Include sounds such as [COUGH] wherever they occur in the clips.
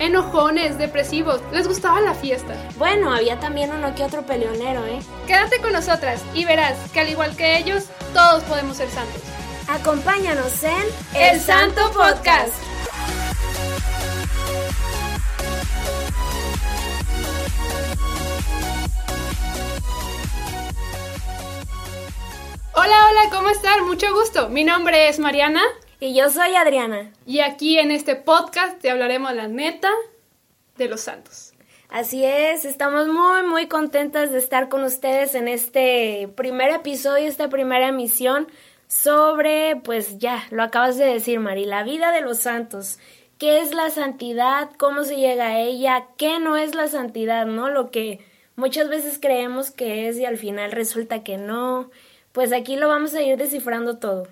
Enojones, depresivos, les gustaba la fiesta. Bueno, había también uno que otro peleonero, ¿eh? Quédate con nosotras y verás que al igual que ellos, todos podemos ser santos. Acompáñanos en El Santo Podcast. Hola, hola, ¿cómo están? Mucho gusto. Mi nombre es Mariana. Y yo soy Adriana. Y aquí en este podcast te hablaremos la neta de los santos. Así es, estamos muy muy contentas de estar con ustedes en este primer episodio, esta primera emisión sobre, pues ya, lo acabas de decir Mari, la vida de los santos. ¿Qué es la santidad? ¿Cómo se llega a ella? ¿Qué no es la santidad? ¿No? Lo que muchas veces creemos que es y al final resulta que no. Pues aquí lo vamos a ir descifrando todo.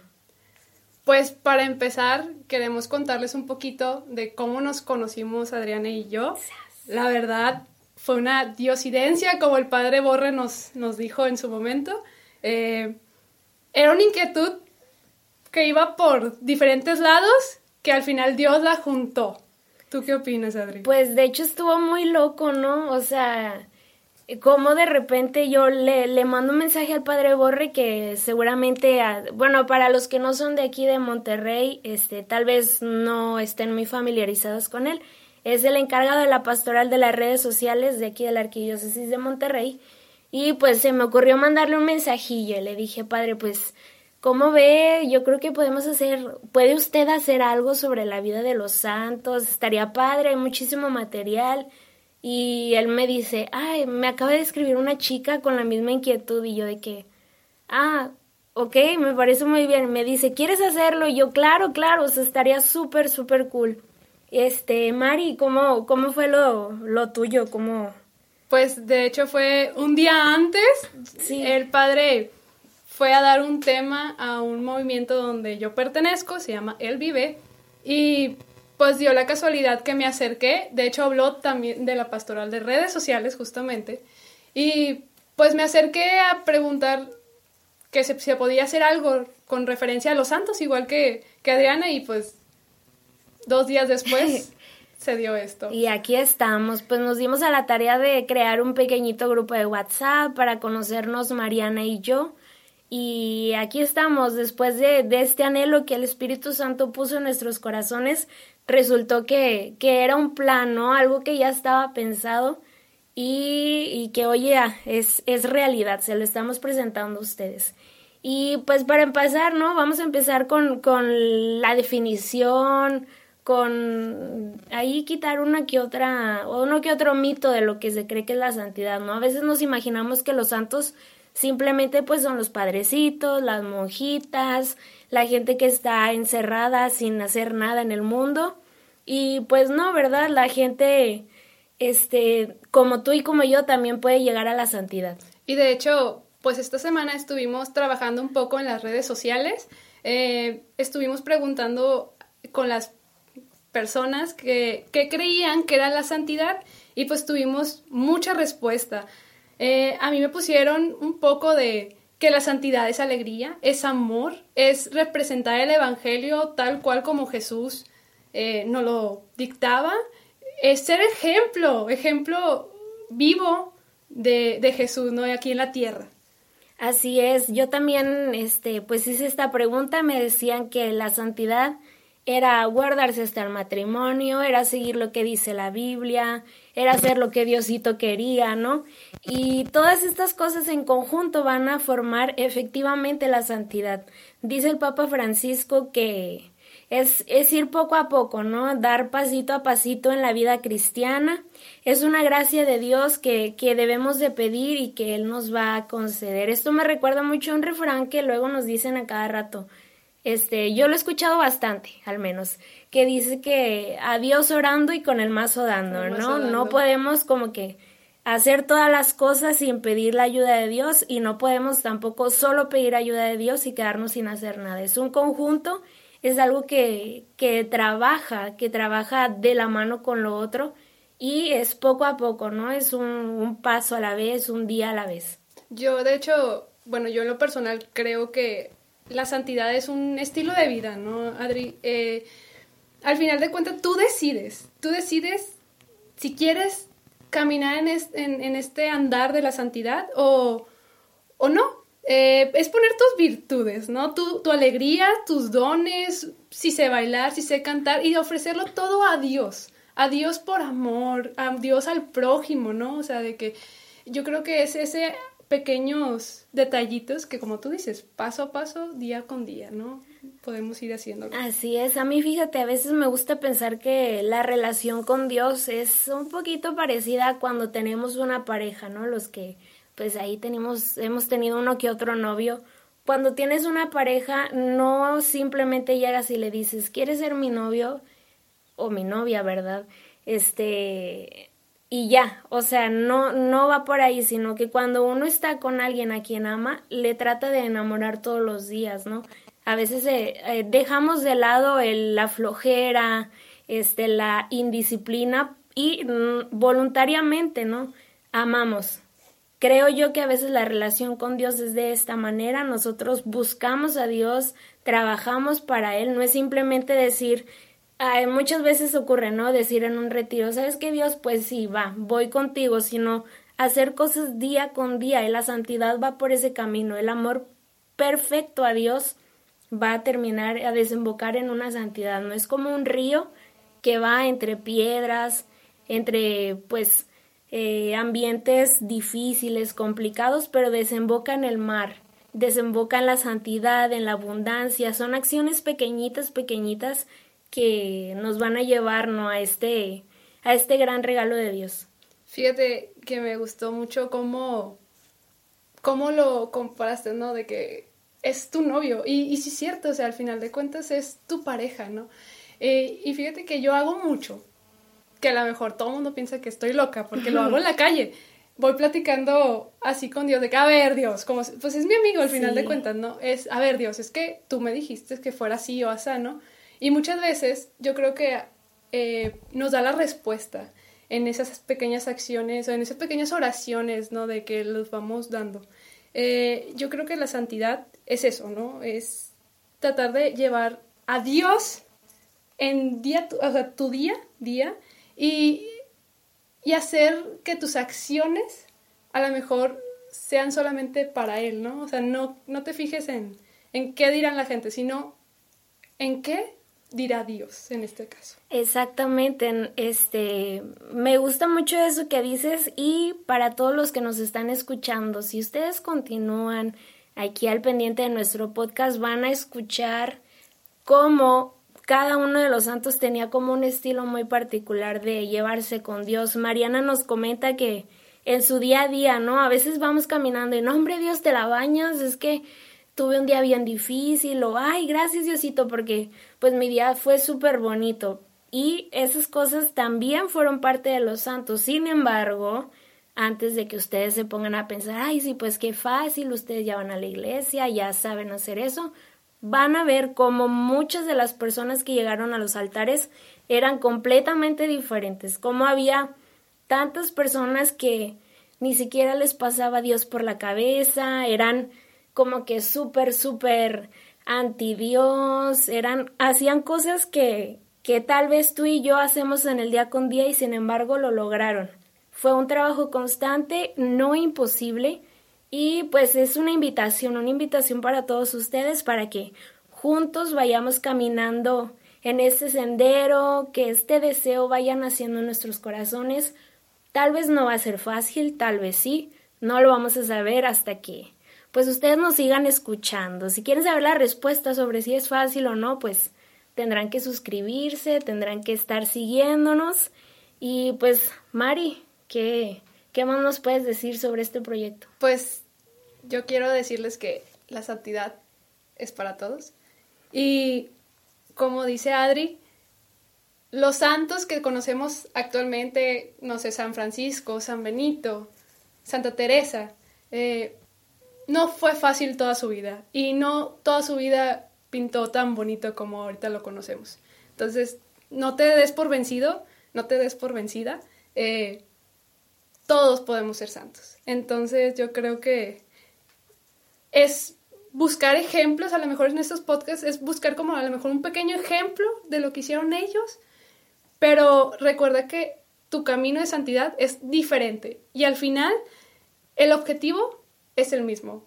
Pues para empezar, queremos contarles un poquito de cómo nos conocimos Adriana y yo. La verdad, fue una diosidencia, como el padre Borre nos, nos dijo en su momento. Eh, era una inquietud que iba por diferentes lados, que al final Dios la juntó. ¿Tú qué opinas, Adri? Pues de hecho estuvo muy loco, ¿no? O sea, como de repente yo le, le mando un mensaje al padre Borre que seguramente, bueno, para los que no son de aquí de Monterrey, este, tal vez no estén muy familiarizados con él. Es el encargado de la pastoral de las redes sociales de aquí de la Arquidiócesis de Monterrey. Y pues se me ocurrió mandarle un mensajillo. Le dije, padre, pues, ¿cómo ve? Yo creo que podemos hacer, puede usted hacer algo sobre la vida de los santos. Estaría padre, hay muchísimo material. Y él me dice, ay, me acaba de escribir una chica con la misma inquietud y yo de que, ah, ok, me parece muy bien. Me dice, ¿quieres hacerlo? Y yo, claro, claro, o sea, estaría súper, súper cool. Este, Mari, ¿cómo, cómo fue lo, lo tuyo? ¿Cómo? Pues de hecho fue un día antes. Sí. El padre fue a dar un tema a un movimiento donde yo pertenezco, se llama El Vive, y pues dio la casualidad que me acerqué, de hecho habló también de la pastoral de redes sociales justamente, y pues me acerqué a preguntar que se, se podía hacer algo con referencia a los santos, igual que, que Adriana, y pues dos días después [LAUGHS] se dio esto. Y aquí estamos, pues nos dimos a la tarea de crear un pequeñito grupo de WhatsApp para conocernos Mariana y yo. Y aquí estamos, después de, de este anhelo que el Espíritu Santo puso en nuestros corazones, resultó que, que era un plan, ¿no? Algo que ya estaba pensado y, y que, oye, es, es realidad, se lo estamos presentando a ustedes. Y pues para empezar, ¿no? Vamos a empezar con, con la definición, con ahí quitar una que otra, o uno que otro mito de lo que se cree que es la santidad, ¿no? A veces nos imaginamos que los santos simplemente pues son los padrecitos, las monjitas, la gente que está encerrada sin hacer nada en el mundo. Y pues no, ¿verdad? La gente, este, como tú y como yo, también puede llegar a la santidad. Y de hecho, pues esta semana estuvimos trabajando un poco en las redes sociales. Eh, estuvimos preguntando con las personas que, que, creían que era la santidad y pues tuvimos mucha respuesta. Eh, a mí me pusieron un poco de que la santidad es alegría, es amor, es representar el Evangelio tal cual como Jesús eh, nos lo dictaba, es ser ejemplo, ejemplo vivo de, de Jesús, ¿no? Aquí en la tierra. Así es, yo también, este, pues hice esta pregunta, me decían que la santidad era guardarse hasta el matrimonio, era seguir lo que dice la Biblia, era hacer lo que Diosito quería, ¿no? Y todas estas cosas en conjunto van a formar efectivamente la santidad. Dice el Papa Francisco que es, es ir poco a poco, ¿no? Dar pasito a pasito en la vida cristiana. Es una gracia de Dios que, que debemos de pedir y que Él nos va a conceder. Esto me recuerda mucho a un refrán que luego nos dicen a cada rato. Este, yo lo he escuchado bastante, al menos, que dice que a Dios orando y con el mazo dando, El ¿no? dando. No podemos como que hacer todas las cosas sin pedir la ayuda de Dios y no podemos tampoco solo pedir ayuda de Dios y quedarnos sin hacer nada. Es un conjunto, es algo que, que trabaja, que trabaja de la mano con lo otro y es poco a poco, ¿no? Es un, un paso a la vez, un día a la vez. Yo, de hecho, bueno, yo en lo personal creo que la santidad es un estilo de vida, ¿no, Adri? Eh, al final de cuentas, tú decides, tú decides si quieres caminar en, este andar de la santidad o, o no. Eh, es poner tus virtudes, ¿no? Tu, tu alegría, tus dones, si sé bailar, si sé cantar y ofrecerlo todo a Dios. A Dios por amor, a Dios al prójimo, ¿no? O sea, de que yo creo que es ese pequeños detallitos que como tú dices, paso a paso, día con día, ¿no? Podemos ir haciéndolo. Así es, a mí fíjate, a veces me gusta pensar que la relación con Dios es un poquito parecida a cuando tenemos una pareja, ¿no? Los que pues ahí tenemos, hemos tenido uno que otro novio. Cuando tienes una pareja, no simplemente llegas y le dices, ¿quieres ser mi novio? O mi novia, ¿verdad? Este, y ya, o sea, no, no va por ahí, sino que cuando uno está con alguien a quien ama, le trata de enamorar todos los días, ¿no? A veces eh, eh, dejamos de lado el, la flojera, este, la indisciplina y mm, voluntariamente, ¿no? Amamos. Creo yo que a veces la relación con Dios es de esta manera, nosotros buscamos a Dios, trabajamos para Él, no es simplemente decir, muchas veces ocurre, ¿no? Decir en un retiro, ¿sabes qué Dios? Pues sí, va, voy contigo, sino hacer cosas día con día y la santidad va por ese camino. El amor perfecto a Dios va a terminar, a desembocar en una santidad. No es como un río que va entre piedras, entre pues eh, ambientes difíciles, complicados, pero desemboca en el mar, desemboca en la santidad, en la abundancia. Son acciones pequeñitas, pequeñitas que nos van a llevar a este a este gran regalo de Dios. Fíjate que me gustó mucho cómo cómo lo comparaste, ¿no? De que es tu novio y, y sí es cierto, o sea, al final de cuentas es tu pareja, ¿no? Eh, y fíjate que yo hago mucho, que a lo mejor todo el mundo piensa que estoy loca porque lo hago en [LAUGHS] la calle. Voy platicando así con Dios de que, a ver, Dios, como, pues es mi amigo al final de cuentas, ¿no? Es, a ver, Dios, es que tú me dijiste que fuera así o así, ¿no? Y muchas veces yo creo que eh, nos da la respuesta en esas pequeñas acciones o en esas pequeñas oraciones, ¿no? De que los vamos dando. Eh, yo creo que la santidad es eso, ¿no? Es tratar de llevar a Dios en día, tu día, día, y, y hacer que tus acciones a lo mejor sean solamente para Él, ¿no? O sea, no, no te fijes en, en qué dirán la gente, sino en qué dirá Dios en este caso. Exactamente, este, me gusta mucho eso que dices y para todos los que nos están escuchando, si ustedes continúan aquí al pendiente de nuestro podcast, van a escuchar cómo cada uno de los santos tenía como un estilo muy particular de llevarse con Dios. Mariana nos comenta que en su día a día, ¿no? A veces vamos caminando y no, hombre, Dios, te la bañas, es que tuve un día bien difícil o, ay, gracias Diosito, porque pues mi día fue súper bonito. Y esas cosas también fueron parte de los santos. Sin embargo, antes de que ustedes se pongan a pensar, ay, sí, pues qué fácil, ustedes ya van a la iglesia, ya saben hacer eso, van a ver cómo muchas de las personas que llegaron a los altares eran completamente diferentes, cómo había tantas personas que ni siquiera les pasaba Dios por la cabeza, eran como que súper, súper anti Dios, eran, hacían cosas que, que tal vez tú y yo hacemos en el día con día y sin embargo lo lograron. Fue un trabajo constante, no imposible, y pues es una invitación, una invitación para todos ustedes para que juntos vayamos caminando en este sendero, que este deseo vaya naciendo en nuestros corazones. Tal vez no va a ser fácil, tal vez sí, no lo vamos a saber hasta que pues ustedes nos sigan escuchando. Si quieren saber la respuesta sobre si es fácil o no, pues tendrán que suscribirse, tendrán que estar siguiéndonos. Y pues, Mari, ¿qué, qué más nos puedes decir sobre este proyecto? Pues yo quiero decirles que la santidad es para todos. Y como dice Adri, los santos que conocemos actualmente, no sé, San Francisco, San Benito, Santa Teresa, eh, no fue fácil toda su vida y no toda su vida pintó tan bonito como ahorita lo conocemos. Entonces, no te des por vencido, no te des por vencida. Eh, todos podemos ser santos. Entonces, yo creo que es buscar ejemplos, a lo mejor en estos podcasts, es buscar como a lo mejor un pequeño ejemplo de lo que hicieron ellos, pero recuerda que tu camino de santidad es diferente y al final el objetivo es el mismo,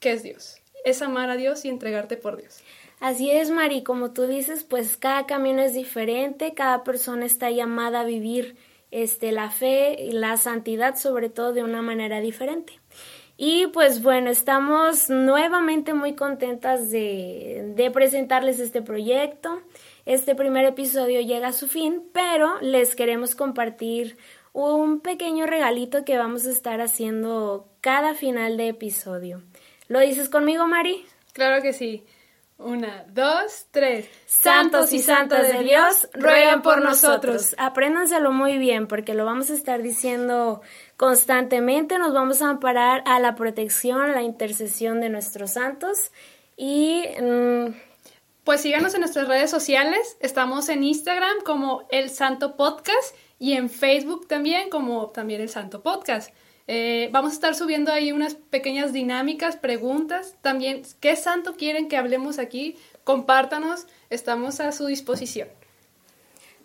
que es Dios, es amar a Dios y entregarte por Dios. Así es, Mari, como tú dices, pues cada camino es diferente, cada persona está llamada a vivir este, la fe y la santidad sobre todo de una manera diferente. Y pues bueno, estamos nuevamente muy contentas de, de, presentarles este proyecto. Este primer episodio llega a su fin, pero les queremos compartir un pequeño regalito que vamos a estar haciendo cada final de episodio. ¿Lo dices conmigo, Mari? Claro que sí. Una, dos, tres. Santos y santas de Dios, ruegan por nosotros. Apréndanselo muy bien porque lo vamos a estar diciendo constantemente. Nos vamos a amparar a la protección, a la intercesión de nuestros santos. Y. Mm, pues síganos en nuestras redes sociales. Estamos en Instagram como El Santo Podcast y en Facebook también como también El Santo Podcast. Eh, vamos a estar subiendo ahí unas pequeñas dinámicas, preguntas. También, ¿qué santo quieren que hablemos aquí? Compártanos, estamos a su disposición.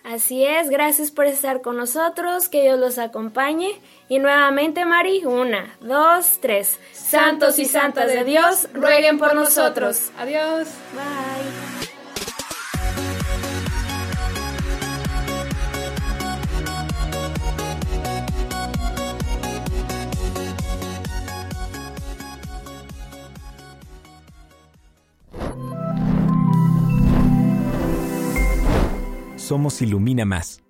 Así es, gracias por estar con nosotros, que Dios los acompañe. Y nuevamente, Mari, una, dos, tres. Santos y santas de Dios, rueguen por nosotros. Adiós. Bye. Somos Ilumina Más.